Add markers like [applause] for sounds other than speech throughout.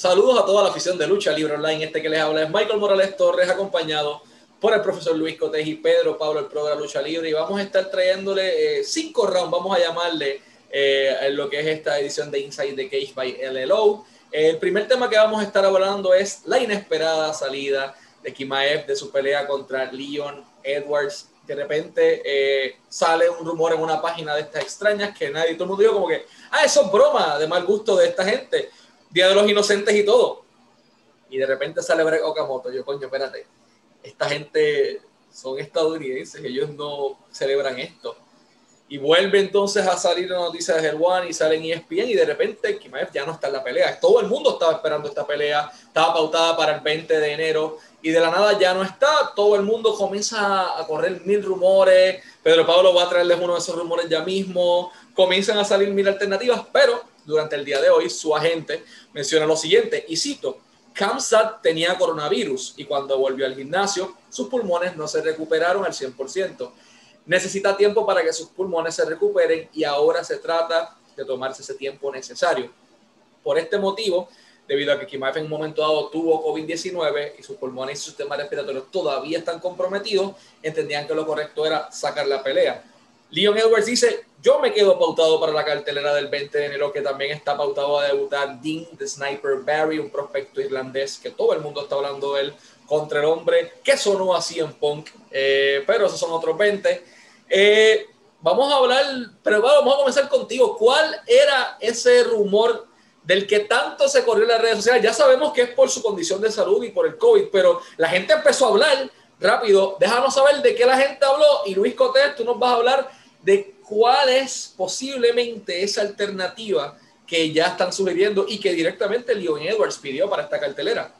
Saludos a toda la afición de Lucha Libre Online. Este que les habla es Michael Morales Torres, acompañado por el profesor Luis Cotes y Pedro Pablo, el programa Lucha Libre. Y vamos a estar trayéndole eh, cinco rounds, vamos a llamarle eh, lo que es esta edición de Inside the Cage by LLO. El primer tema que vamos a estar hablando es la inesperada salida de Kimaev de su pelea contra Leon Edwards de repente eh, sale un rumor en una página de estas extrañas que nadie, todo el mundo dijo como que, ah, eso es broma de mal gusto de esta gente, Día de los Inocentes y todo. Y de repente sale Greg Okamoto, yo coño, espérate, esta gente son estadounidenses, ellos no celebran esto. Y vuelve entonces a salir la noticia de One y sale en ESPN y de repente Kimaev ya no está en la pelea. Todo el mundo estaba esperando esta pelea, estaba pautada para el 20 de enero y de la nada ya no está, todo el mundo comienza a correr mil rumores, Pedro Pablo va a traerles uno de esos rumores ya mismo, comienzan a salir mil alternativas, pero durante el día de hoy su agente menciona lo siguiente, y cito, Kamsat tenía coronavirus y cuando volvió al gimnasio, sus pulmones no se recuperaron al 100%. Necesita tiempo para que sus pulmones se recuperen y ahora se trata de tomarse ese tiempo necesario. Por este motivo, debido a que Kimaev en un momento dado tuvo COVID-19 y sus pulmones y su sistema respiratorio todavía están comprometidos, entendían que lo correcto era sacar la pelea. Leon Edwards dice, yo me quedo pautado para la cartelera del 20 de enero, que también está pautado a debutar Dean the Sniper Barry, un prospecto irlandés que todo el mundo está hablando de él, contra el hombre que sonó así en Punk, eh, pero esos son otros 20. Eh, vamos a hablar, pero vamos a comenzar contigo. ¿Cuál era ese rumor del que tanto se corrió en las redes sociales. Ya sabemos que es por su condición de salud y por el COVID, pero la gente empezó a hablar rápido. Déjanos saber de qué la gente habló y Luis Cotés, tú nos vas a hablar de cuál es posiblemente esa alternativa que ya están sugiriendo y que directamente Leon Edwards pidió para esta cartelera.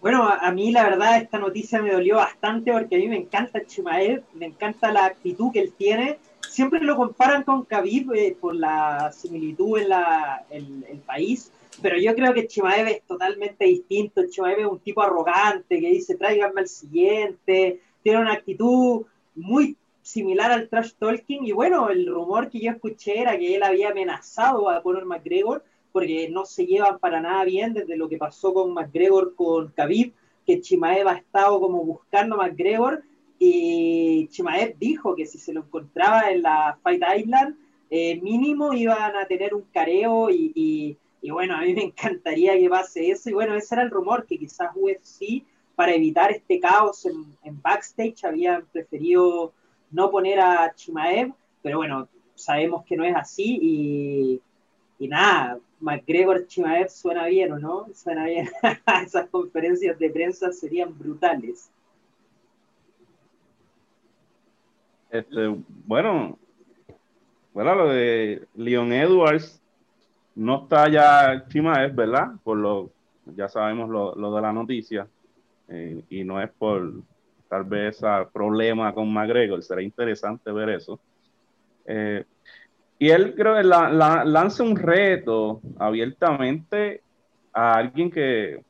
Bueno, a, mí la verdad esta noticia me dolió bastante porque a mí me encanta Chimaev, me encanta la actitud que él tiene siempre lo comparan con Khabib eh, por la similitud en la, el, el, país, pero yo creo que Chimaev es totalmente distinto. Chimaev es un tipo arrogante que dice tráiganme al siguiente, tiene una actitud muy similar al trash talking y bueno, el rumor que yo escuché era que él había amenazado a Conor McGregor porque no se llevan para nada bien desde lo que pasó con McGregor con Khabib, que Chimaev ha estado como buscando a McGregor y Chimaev dijo que si se lo encontraba en la Fight Island, eh, mínimo iban a tener un careo y, bueno, a mí me encantaría que pase eso. Y bueno, ese era el rumor, que quizás UFC, para evitar este caos en, backstage, habían preferido no poner a Chimaev, pero bueno, sabemos que no es así y, y nada, McGregor Chimaev suena bien, ¿o no? Suena bien. [laughs] Esas conferencias de prensa serían brutales. Este, bueno, bueno, lo de Leon Edwards no está ya Chimaev, ¿verdad? Por lo, ya sabemos lo, de la noticia. Eh, y no es por tal vez ese problema con McGregor, será interesante ver eso. Eh, y él creo que lanza un reto abiertamente a alguien que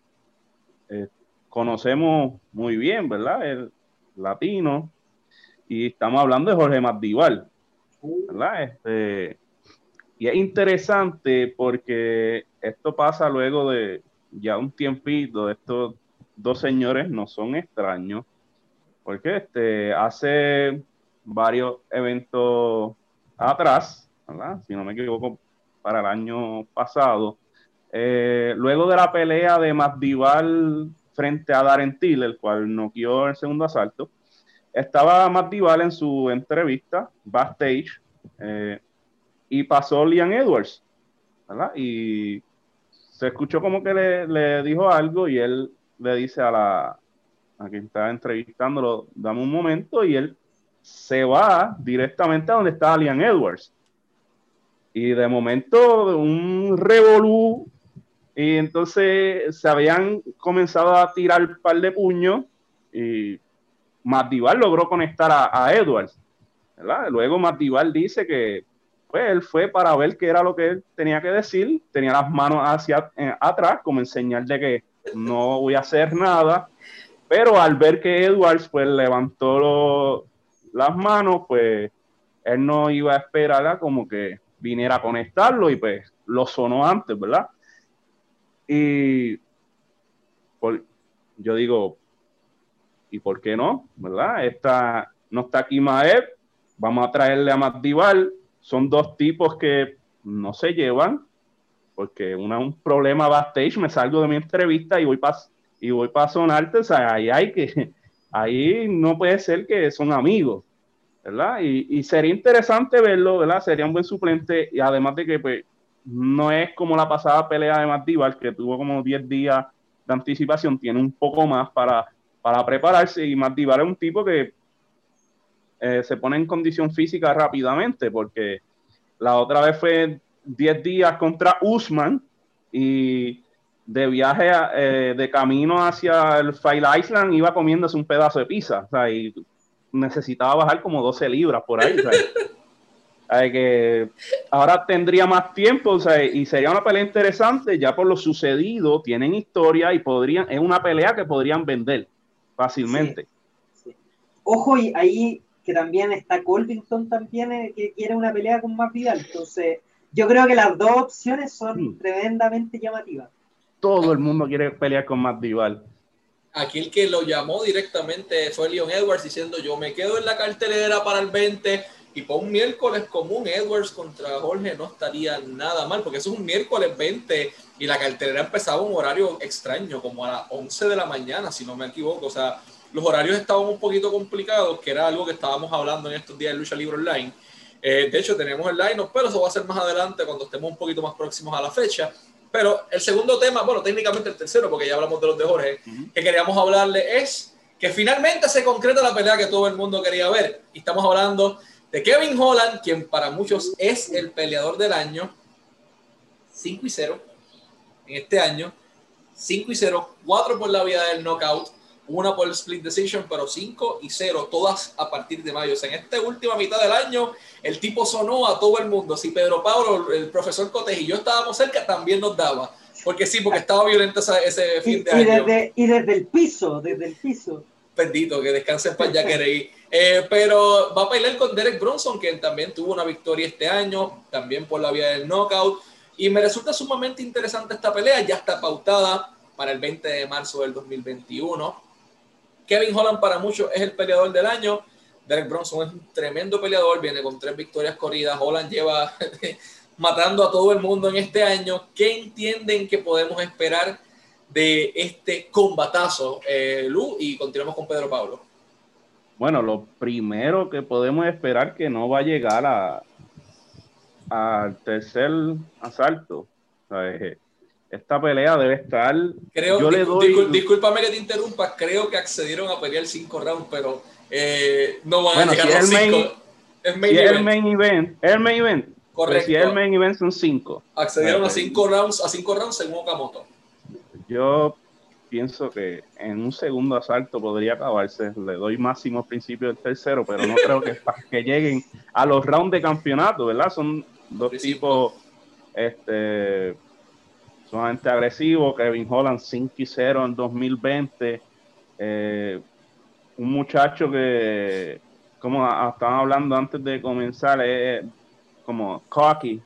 eh, conocemos muy bien, ¿verdad? El latino, y estamos hablando de Jorge Masdival, ¿verdad? Este, y es interesante porque esto pasa luego de ya un tiempito, estos dos señores no son extraños, porque este, hace varios eventos atrás, si no me equivoco, para el año pasado, eh, luego de la pelea de Masdival frente a Darren Till, el cual noqueó el segundo asalto, estaba Matt Dival en su entrevista backstage eh, y pasó Liam Edwards, ¿verdad? Y se escuchó como que le, dijo algo y él le dice a la a quien estaba entrevistándolo, dame un momento y él se va directamente a donde estaba Liam Edwards. Y de momento un revolú y entonces se habían comenzado a tirar un par de puños y Matival logró conectar a, Edwards. ¿verdad? Luego Matival dice que pues, él fue para ver qué era lo que él tenía que decir, tenía las manos hacia eh, atrás como en señal de que no voy a hacer nada, pero al ver que Edwards pues levantó las manos, pues él no iba a esperar como que viniera a conectarlo y pues lo sonó antes, ¿verdad? Y yo digo, ¿y por qué no? ¿Verdad? Esta, no está aquí Maev, vamos a traerle a Madival. Son dos tipos que no se llevan, porque una, un problema backstage, me salgo de mi entrevista y voy para y voy para sonarte, o sea, ahí hay que, [laughs] ahí no puede ser que son amigos, ¿verdad? Y, y, sería interesante verlo, ¿verdad? Sería un buen suplente, y además de que, pues, no es como la pasada pelea de Madival, que tuvo como 10 días de anticipación, tiene un poco más para, para prepararse, y Madival es un tipo que eh, se pone en condición física rápidamente, porque la otra vez fue 10 días contra Usman, y de viaje eh, de camino hacia el File Island iba comiéndose un pedazo de pizza, o sea, y necesitaba bajar como 12 libras por ahí. [laughs] que ahora tendría más tiempo y sería una pelea interesante ya por lo sucedido, tienen historia y podrían, es una pelea que podrían vender fácilmente. Ojo, y ahí que también está Colvington también eh, que quiere una pelea con más Vidal, entonces yo creo que las dos opciones son tremendamente llamativas. Todo el mundo quiere pelear con Matt Dival. Aquí el que lo llamó directamente fue Leon Edwards diciendo yo me quedo en la cartelera para el 20 y para un miércoles común Edwards contra Jorge no estaría nada mal, porque eso es un miércoles 20 y la cartelera empezaba un horario extraño, como a las 11 de la mañana, si no me equivoco. O sea, los horarios estaban un poquito complicados, que era algo que estábamos hablando en estos días de Lucha Libre Online. Eh, de hecho, tenemos el line pero eso va a ser más adelante cuando estemos un poquito más próximos a la fecha. Pero el segundo tema, bueno, técnicamente el tercero, porque ya hablamos de los de Jorge, que queríamos hablarle es que finalmente se concreta la pelea que todo el mundo quería ver. Y estamos hablando de Kevin Holland, quien para muchos es el peleador del año, 5 y 0 en este año, 5 y 0, 4 por la vía del knockout, una por el split decision, pero 5 y 0, todas a partir de mayo. en esta última mitad del año, el tipo sonó a todo el mundo. Si Pedro Pablo, el profesor Cotes y yo estábamos cerca, también nos daba. Porque sí, porque estaba violento ese, fin de año. y desde el piso, desde el piso. Bendito, que descanse para ya queréis. Eh, pero va a pelear con Derek Bronson, quien también tuvo una victoria este año, también por la vía del knockout. Y me resulta sumamente interesante esta pelea, ya está pautada para el 20 de marzo del 2021. Kevin Holland para muchos es el peleador del año. Derek Bronson es un tremendo peleador, viene con tres victorias corridas. Holland lleva [laughs] matando a todo el mundo en este año. ¿Qué entienden que podemos esperar de este combatazo, eh, Lu? Y continuamos con Pedro Pablo. Bueno, lo primero que podemos esperar que no va a llegar a al tercer asalto. Esta pelea debe estar. Creo, yo le doy... discúlpame que te interrumpa, creo que accedieron a pelear cinco rounds, pero eh, no van a llegar a los cinco. Es main event. el main event. El main event. Correcto. si el main event son cinco. Accedieron a cinco rounds, a cinco rounds según Okamoto. Yo pienso que en un segundo asalto podría acabarse. Le doy máximo principio del tercero, pero no creo que, que lleguen a los rounds de campeonato, ¿verdad? Son dos tipos este, sumamente agresivos. Kevin Holland 5 y 0 en 2020. Eh, un muchacho que, como estaban hablando antes de comenzar, es como cocky,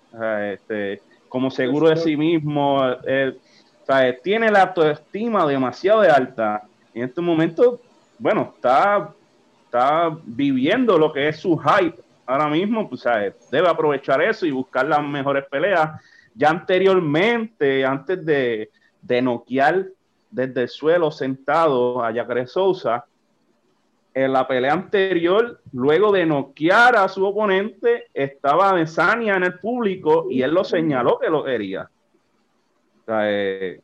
este, como seguro de sí mismo. Eh, tiene la autoestima demasiado alta. En este momento, bueno, está, está viviendo lo que es su hype ahora mismo, pues, debe aprovechar eso y buscar las mejores peleas. Ya anteriormente, antes de, de noquear desde el suelo sentado a Jacare Sousa, en la pelea anterior, luego de noquear a su oponente, estaba Besania en el público y él lo señaló que lo quería. Eh,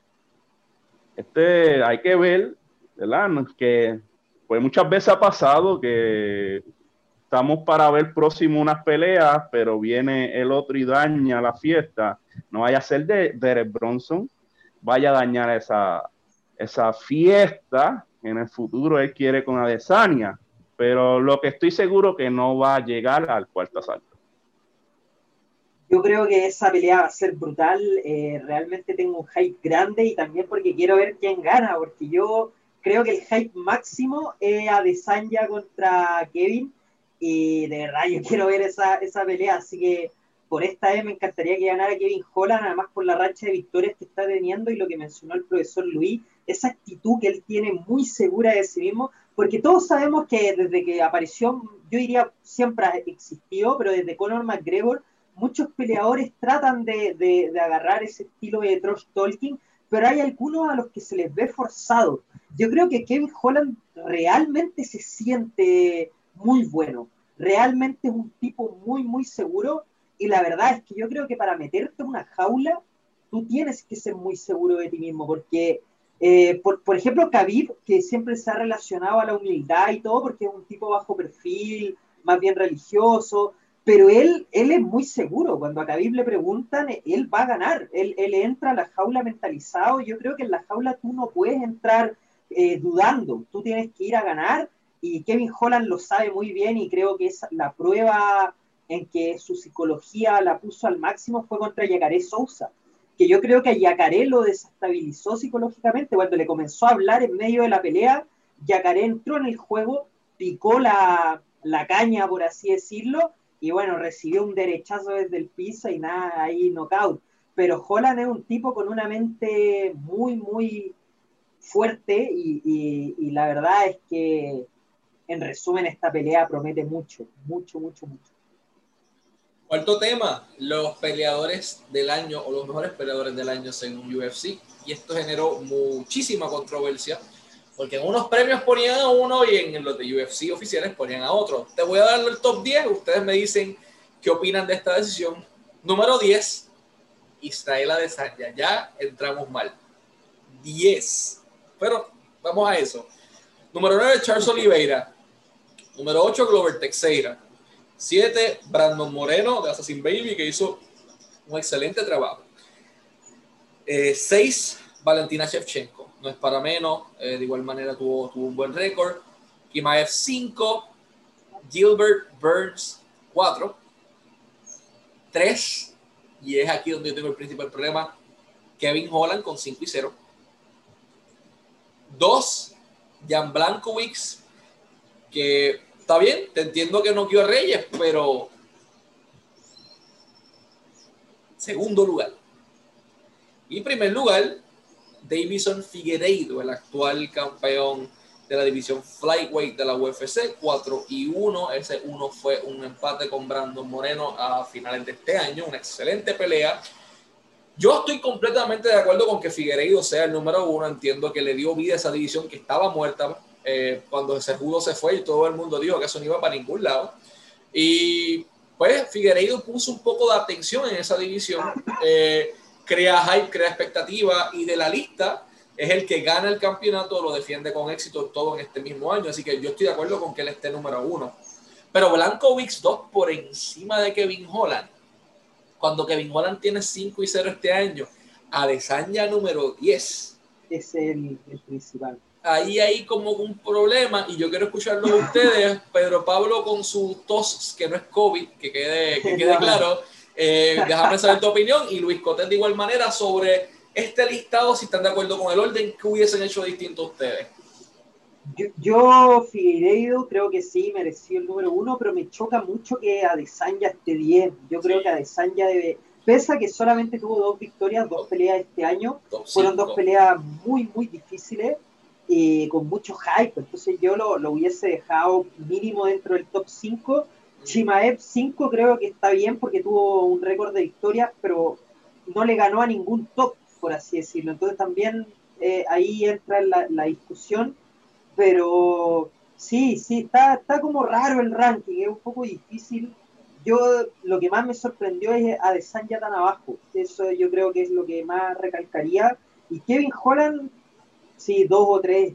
este, hay que ver, ¿verdad? Que pues muchas veces ha pasado que estamos para ver próximo unas peleas, pero viene el otro y daña la fiesta. No vaya a ser de Derek Bronson, vaya a dañar esa, esa fiesta en el futuro él quiere con Adesanya, pero lo que estoy seguro que no va a llegar al cuarto asalto. Yo creo que esa pelea va a ser brutal. Eh, realmente tengo un hype grande y también porque quiero ver quién gana, porque yo creo que el hype máximo es a Desanya contra Kevin y de verdad yo [laughs] quiero ver esa, esa pelea. Así que por esta vez me encantaría que ganara Kevin Holland, además por la racha de victorias que está teniendo y lo que mencionó el profesor Luis, esa actitud que él tiene muy segura de sí mismo, porque todos sabemos que desde que apareció, yo diría siempre existió, pero desde Conor McGregor, muchos peleadores tratan de, de, agarrar ese estilo de trash talking, pero hay algunos a los que se les ve forzado. Yo creo que Kevin Holland realmente se siente muy bueno, realmente es un tipo muy, muy seguro y la verdad es que yo creo que para meterte en una jaula, tú tienes que ser muy seguro de ti mismo, porque, eh, por, por, ejemplo, Khabib, que siempre se ha relacionado a la humildad y todo, porque es un tipo bajo perfil, más bien religioso, pero él, él es muy seguro. Cuando a Khabib le preguntan, él va a ganar. Él, él entra a la jaula mentalizado. Yo creo que en la jaula tú no puedes entrar eh, dudando. Tú tienes que ir a ganar. Y Kevin Holland lo sabe muy bien y creo que es la prueba en que su psicología la puso al máximo fue contra Yacaré Sousa, que yo creo que a Yacaré lo desestabilizó psicológicamente cuando le comenzó a hablar en medio de la pelea, Yacaré entró en el juego, picó la, la caña, por así decirlo, y bueno, recibió un derechazo desde el piso y nada, ahí knockout. Pero Holland es un tipo con una mente muy, muy fuerte y, y la verdad es que, en resumen, esta pelea promete mucho, mucho, mucho, mucho. Cuarto tema, los peleadores del año o los mejores peleadores del año según UFC. Y esto generó muchísima controversia porque en unos premios ponían a uno y en los de UFC oficiales ponían a otro. Te voy a dar el top 10, ustedes me dicen qué opinan de esta decisión. Número 10, Israel Adesanya. Ya entramos mal. 10. Pero vamos a eso. Número 9, Charles Oliveira. Número 8, Glover Teixeira. 7, Brandon Moreno de Assassin Baby, que hizo un excelente trabajo. 6, eh, Valentina Shevchenko. No es para menos, eh, de igual manera tuvo, tuvo un buen récord. Kimaev 5, Gilbert Burns 4, 3, y es aquí donde yo tengo el principal problema, Kevin Holland con 5 y 0. 2, Jan Blankowicz, que está bien, te entiendo que no quiero Reyes, pero segundo lugar. Y primer lugar, Davison Figueiredo, el actual campeón de la división Flyweight de la UFC, 4 y 1. Ese 1 fue un empate con Brandon Moreno a finales de este año, una excelente pelea. Yo estoy completamente de acuerdo con que Figueiredo sea el número uno. Entiendo que le dio vida a esa división que estaba muerta eh, cuando Cerrudo se fue y todo el mundo dijo que eso no iba para ningún lado. Y pues Figueiredo puso un poco de atención en esa división, eh, crea hype, crea expectativa y de la lista es el que gana el campeonato, lo defiende con éxito todo en este mismo año. Así que yo estoy de acuerdo con que él esté número uno. Pero Blanco Wix 2 por encima de Kevin Holland. Cuando Kevin Holland tiene 5 y 0 este año, Adesanya número 10. Es el principal ahí hay como un problema y yo quiero escucharlo de ustedes. Pedro Pablo con su tos, que no es COVID, que quede, que quede claro. Eh, déjame saber tu opinión y Luis Cotet de igual manera sobre este listado, si están de acuerdo con el orden que hubiesen hecho distinto ustedes. Yo, yo Figueiredo creo que sí, mereció el número uno, pero me choca mucho que Adesanya esté 10. Yo creo que Adesanya debe, pese a que solamente tuvo dos victorias, dos peleas este año, fueron dos peleas muy, muy difíciles con mucho hype. Entonces yo lo, lo, hubiese dejado mínimo dentro del top 5. Chimaev 5 creo que está bien porque tuvo un récord de victorias, pero no le ganó a ningún top, por así decirlo. Entonces también eh, ahí entra la, la, discusión, pero sí, sí, está, está como raro el ranking, es un poco difícil. Yo lo que más me sorprendió es a ya tan abajo. Eso yo creo que es lo que más recalcaría. Y Kevin Holland sí, dos o tres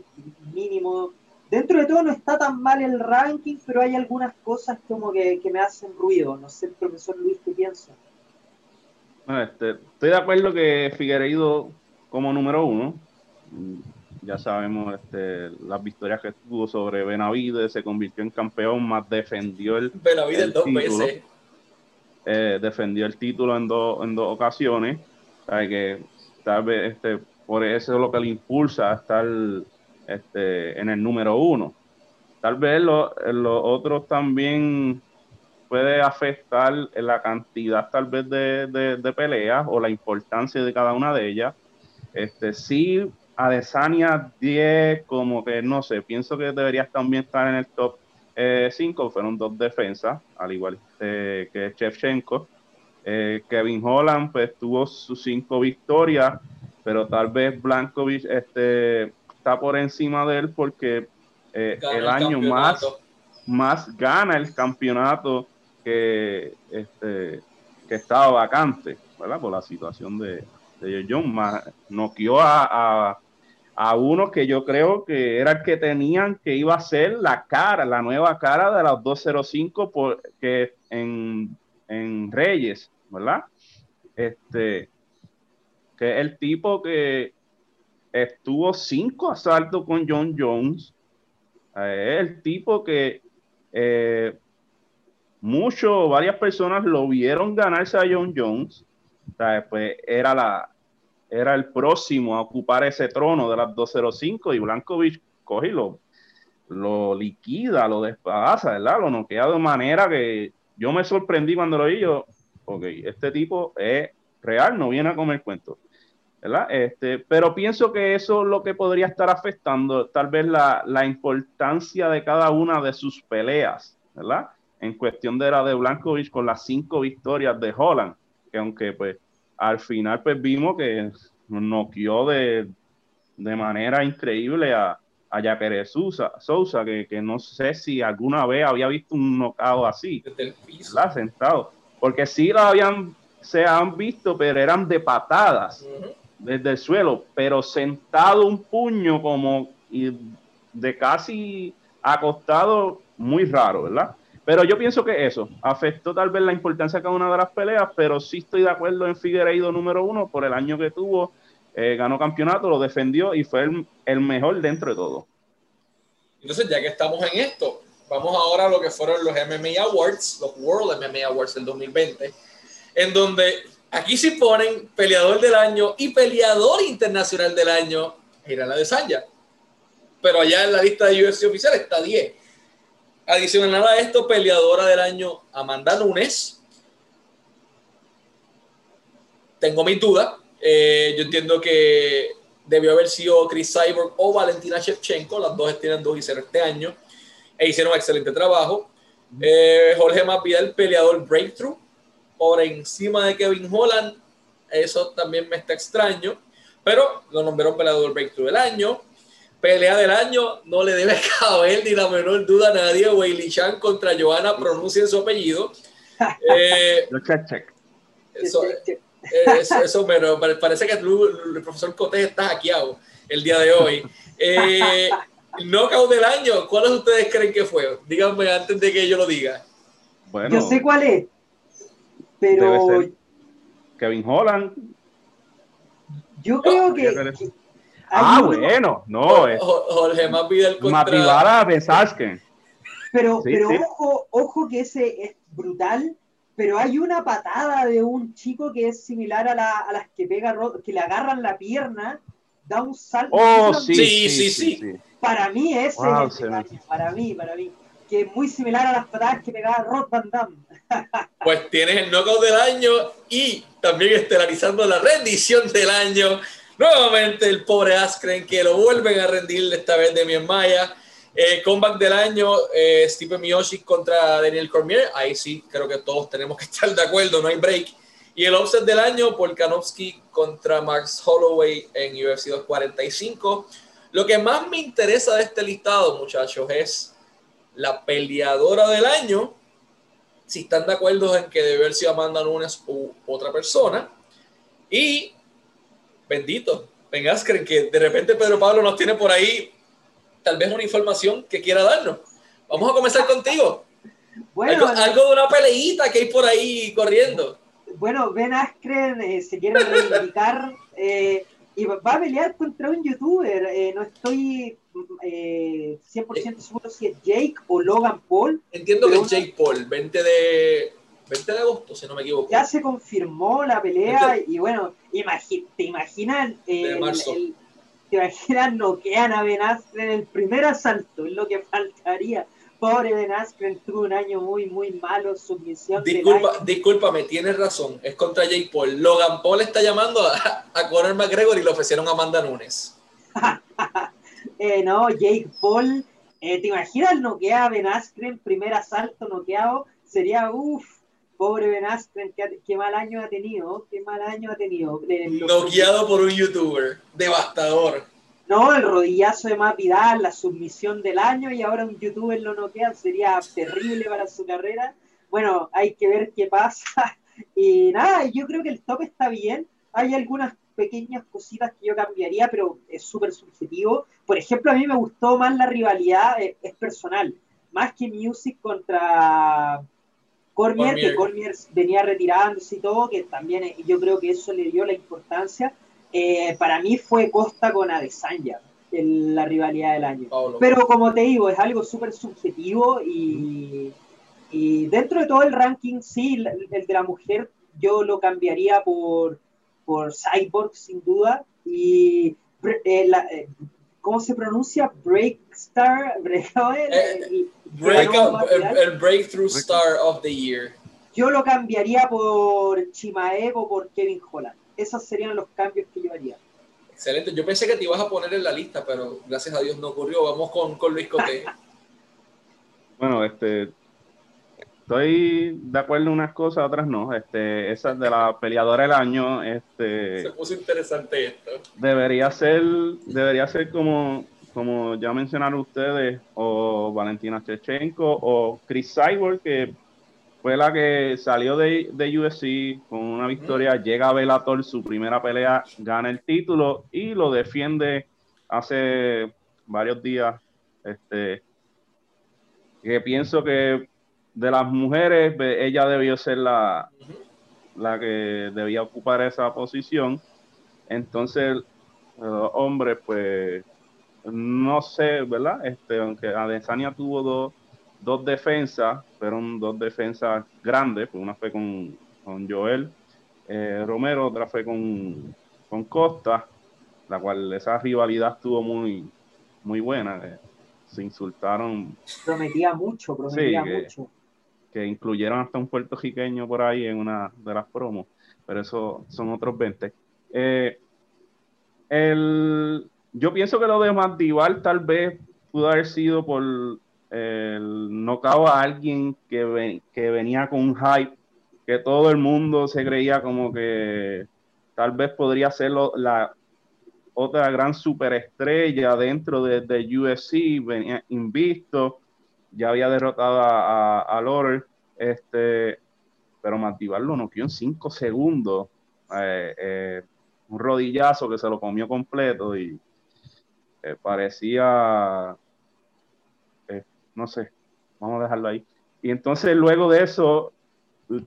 mínimo. Dentro de todo no está tan mal el ranking, pero hay algunas cosas como que, me hacen ruido. No sé, profesor Luis, ¿qué piensa? Este, estoy de acuerdo que Figueiredo como número uno, ya sabemos este, las victorias que tuvo sobre Benavides, se convirtió en campeón, más defendió el, Benavides dos veces. Eh, defendió el título en, en dos ocasiones. Sabe que tal vez este, por eso es lo que le impulsa a estar este, en el número uno. Tal vez los otros también puede afectar la cantidad tal vez de, de, peleas o la importancia de cada una de ellas. Este, sí, Adesanya 10, como que no sé, pienso que debería también estar en el top 5, eh, fueron dos defensas, al igual que Shevchenko. Eh, Kevin Holland pues tuvo sus cinco victorias, pero tal vez Blankovic este, está por encima de él porque eh, el, año más, más gana el campeonato que, este, que estaba vacante, ¿verdad? Por la situación de, de John. Más, noqueó a, a, uno que yo creo que era el que tenían que iba a ser la cara, la nueva cara de los 205 porque en, en Reyes, ¿verdad? Este, que es el tipo que estuvo cinco asaltos con John Jones, eh, es el tipo que eh, mucho, varias personas lo vieron ganarse a John Jones, pues era la era el próximo a ocupar ese trono de las 205 y Blankovic coge y lo, lo liquida, lo despaza, ¿verdad? Lo noquea de manera que yo me sorprendí cuando lo vi yo, ok, este tipo es real, no viene a comer cuentos. ¿Verdad? Este, pero pienso que eso es lo que podría estar afectando, tal vez la, la, importancia de cada una de sus peleas, ¿verdad? En cuestión de la de Blankovic con las cinco victorias de Holland, que aunque pues al final pues vimos que noqueó de, de manera increíble a, a Jaquere Sousa, Sousa que, que, no sé si alguna vez había visto un nocao así, ¿verdad? Sentado porque sí lo habían, se han visto, pero eran de patadas desde el suelo, pero sentado un puño como y de casi acostado, muy raro, ¿verdad? Pero yo pienso que eso afectó tal vez la importancia de cada una de las peleas, pero sí estoy de acuerdo en Figueiredo número uno por el año que tuvo, eh, ganó campeonato, lo defendió y fue el, el mejor dentro de todo. Entonces, ya que estamos en esto, Vamos ahora a lo que fueron los MMA Awards, los World MMA Awards del 2020, en donde aquí sí ponen peleador del año y peleador internacional del año, Girana de Sanya. Pero allá en la lista de UFC oficial está 10. Adicional a esto, peleadora del año Amanda Nunes. Tengo mis dudas. Eh, yo entiendo que debió haber sido Chris Cyborg o Valentina Shevchenko. Las dos tienen 2 y 0 este año e hicieron un excelente trabajo. Eh, Jorge el peleador breakthrough, por encima de Kevin Holland. Eso también me está extraño, pero lo nombraron peleador breakthrough del año. Pelea del año, no le debe [laughs] caber ni la menor duda a nadie. Weili Chan contra Johanna, pronuncien su apellido. [laughs] Eh, eso, eh, eso, eso parece que el, profesor Cotés está hackeado el día de hoy. Eh, [laughs] knockout del año, ¿cuáles ustedes creen que fue? Díganme antes de que yo lo diga. Bueno, yo sé cuál es, pero. Kevin Holland. Yo creo que. ah, bueno, no. Es... Jorge Masvidal contra. de Sasuke. Pero, pero Ojo, ojo que ese es brutal, pero hay una patada de un chico que es similar a, la, a las que pega, que le agarran la pierna, da un salto. Oh, sí, sí, sí, sí, para mí ese es el para mí, para mí, que es muy similar a las patadas que pegaba Rod Van Damme. [laughs] pues tienes el knockout del año y también estelarizando la rendición del año. Nuevamente el pobre Askren que lo vuelven a rendir esta vez de mi Maya. Eh, comeback del año, eh, Steve Miyoshi contra Daniel Cormier. Ahí sí, creo que todos tenemos que [laughs] estar de acuerdo, no hay break. Y el offset del año, Polkanovski contra Max Holloway en UFC 245. Lo que más me interesa de este listado, muchachos, es la peleadora del año. Si están de acuerdo en que debe haber sido Amanda Nunes u otra persona. Y, bendito, vengas, creen que de repente Pedro Pablo nos tiene por ahí tal vez una información que quiera darnos. Vamos a comenzar contigo. Bueno, algo, de una peleita que hay por ahí corriendo. Bueno, Ben Askren eh, se quiere reivindicar eh, y va a pelear contra un youtuber. Eh, no estoy eh, 100% seguro si es Jake o Logan Paul. Entiendo que es Jake Paul, 20 de, 20 de agosto, si no me equivoco. Ya se confirmó la pelea y bueno, te imaginas eh, el, te imaginas noquean a Ben en el primer asalto, es lo que faltaría. Pobre Ben Askren tuvo un año muy, muy malo, submisión. Disculpa, discúlpame, tienes razón, es contra Jake Paul. Logan Paul está llamando a, a Conor McGregor y le ofrecieron a Amanda Nunes. [laughs] eh, no, Jake Paul, eh, ¿te imaginas noquear a Ben Askren, primer asalto noqueado? Sería, uff, pobre Ben Askren, qué, mal año ha tenido, qué mal año ha tenido. Noqueado por un youtuber, devastador. No, el rodillazo de Más Vidal, la submisión del año y ahora un youtuber lo noquea, sería terrible para su carrera. Bueno, hay que ver qué pasa. [laughs] Y nada, yo creo que el top está bien. Hay algunas pequeñas cositas que yo cambiaría, pero es súper subjetivo. Por ejemplo, a mí me gustó más la rivalidad, eh, es, personal, más que Music contra Cormier, que Cormier venía retirándose y todo, que también eh, yo creo que eso le dio la importancia eh, para mí fue Costa con Adesanya en la rivalidad del año. Pero como te digo, es algo súper subjetivo y, y, dentro de todo el ranking, sí, el, de la mujer yo lo cambiaría por, por Cyborg sin duda y eh, eh, ¿cómo se pronuncia? Breakstar, [laughs] break, el, el, Breakthrough Star of the Year. Yo lo cambiaría por Chimaev o por Kevin Holland esos serían los cambios que yo haría. Excelente. Yo pensé que te ibas a poner en la lista, pero gracias a Dios no ocurrió. Vamos con, con Luis Cote. [laughs] bueno, este, estoy de acuerdo en unas cosas, otras no. Este, esa de la peleadora del año, este. Se puso interesante esto. Debería ser, debería ser como, como ya mencionaron ustedes, o Valentina Chechenko, o Chris Cyborg, que fue la que salió de, de USC con una victoria, llega a Bellator, su primera pelea, gana el título y lo defiende hace varios días. Este, que pienso que de las mujeres, ella debió ser la, la que debía ocupar esa posición. Entonces, los hombres, pues, no sé, ¿verdad? Este, aunque Adesanya tuvo dos dos defensas, fueron dos defensas grandes, pues una fue con, Joel eh, Romero, otra fue con, Costa, la cual esa rivalidad estuvo muy, muy buena. Eh, se insultaron. Prometía mucho, prometía mucho. Que incluyeron hasta un puertorriqueño por ahí en una de las promos, pero eso son otros 20. Eh, el, yo pienso que lo de Mandival tal vez pudo haber sido por el knockout a alguien que, venía con un hype, que todo el mundo se creía como que tal vez podría ser la otra gran superestrella dentro de, USC, venía invisto, ya había derrotado a, a, este, pero Mativar lo noqueó en cinco segundos, eh, eh, un rodillazo que se lo comió completo y eh, parecía no sé, vamos a dejarlo ahí. Y entonces luego de eso,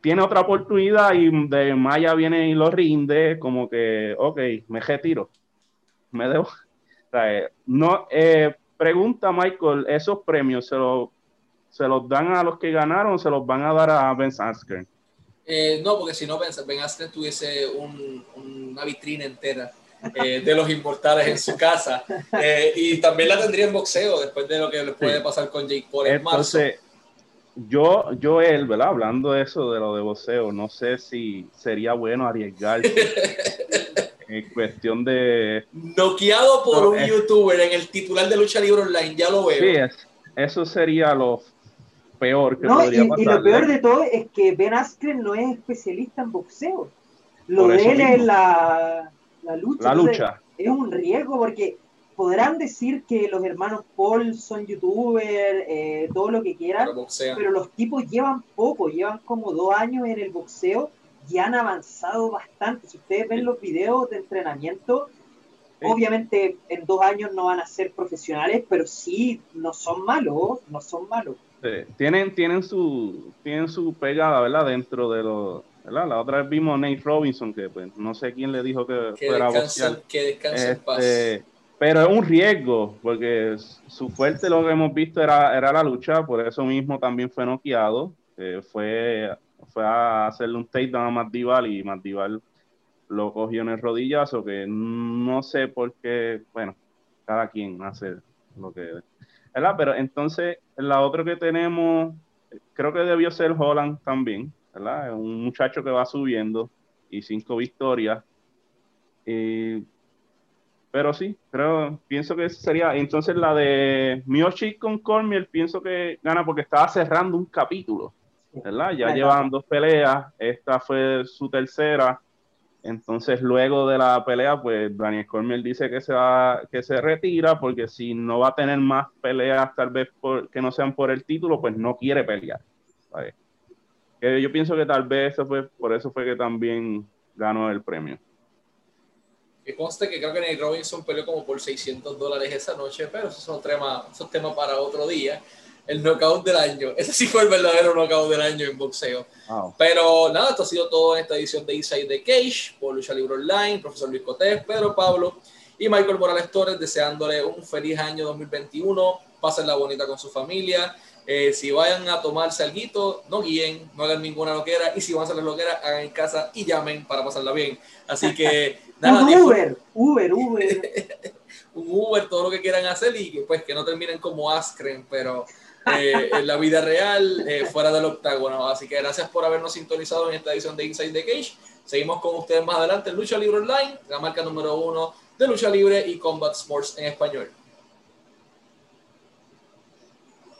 tiene otra oportunidad y de Maya viene y lo rinde, como que, ok, me retiro, me debo. Eh, no, eh, pregunta Michael, ¿esos premios se, se los dan a los que ganaron o se los van a dar a Ben Askren? Eh, no, porque si no, Ben, Askren tuviese una vitrina entera eh, de los inmortales en su casa. Eh, y también la tendría en boxeo después de lo que le puede pasar con Jake Paul en Entonces, Yo, yo él, ¿verdad? Hablando de eso, de lo de boxeo, no sé si sería bueno arriesgarse [laughs] en cuestión de... Noqueado por un youtuber en el titular de Lucha Libre Online, ya lo veo. Sí, eso sería lo peor que podría pasar. Y lo peor de todo es que Ben Askren no es especialista en boxeo. Lo de él es la la lucha. es un riesgo porque podrán decir que los hermanos Paul son youtubers, eh, todo lo que quieran, pero, los tipos llevan poco, llevan como dos años en el boxeo y han avanzado bastante. Si ustedes ven los videos de entrenamiento, obviamente en dos años no van a ser profesionales, pero sí, no son malos, no son malos. Tienen, tienen, su, tienen su pegada, ¿verdad? Dentro de los la otra vez vimos a Nate Robinson, que pues, no sé quién le dijo que, fuera a Que descanse en paz. Este, pero es un riesgo, porque su fuerte lo que hemos visto era, era la lucha, por eso mismo también fue noqueado. fue, fue a hacerle un takedown a Madival y Madival lo cogió en el rodillazo, que no sé por qué, bueno, cada quien hace lo que ¿verdad? Pero entonces, la otra que tenemos, creo que debió ser Holland también, ¿verdad? Un muchacho que va subiendo y cinco victorias. pero sí, creo, pienso que sería, entonces la de Miyoshi con Cormier, pienso que gana porque estaba cerrando un capítulo, ¿verdad? Ya llevan dos peleas, esta fue su tercera, entonces, luego de la pelea, pues Daniel Cormier dice que se va, que se retira porque si no va a tener más peleas, tal vez por, que no sean por el título, pues no quiere pelear. Yo pienso que tal vez eso fue, por eso fue que también ganó el premio. Que conste que creo que Nate Robinson peleó como por 600 dólares esa noche, pero eso es un tema, eso es tema para otro día el knockout del año. [laughs] Ese sí fue el verdadero knockout del año en boxeo. Pero nada, esto ha sido todo en esta edición de Inside the Cage por Lucha Libre Online, profesor Luis Cotés, Pedro Pablo y Michael Morales Torres, deseándole un feliz año 2021. la bonita con su familia. Eh, si vayan a tomarse algo, no guíen, no hagan ninguna loquera. Y si van a hacer la loquera, hagan en casa y llamen para pasarla bien. Así que [laughs] nada. un Uber, Uber, Uber. [laughs] un Uber, todo lo que quieran hacer y pues que no terminen como Askren, pero eh, en la vida real, eh, fuera del octágono. Así que gracias por habernos sintonizado en esta edición de Inside the Cage. Seguimos con ustedes más adelante en Lucha Libre Online, la marca número uno de lucha libre y combat sports en español.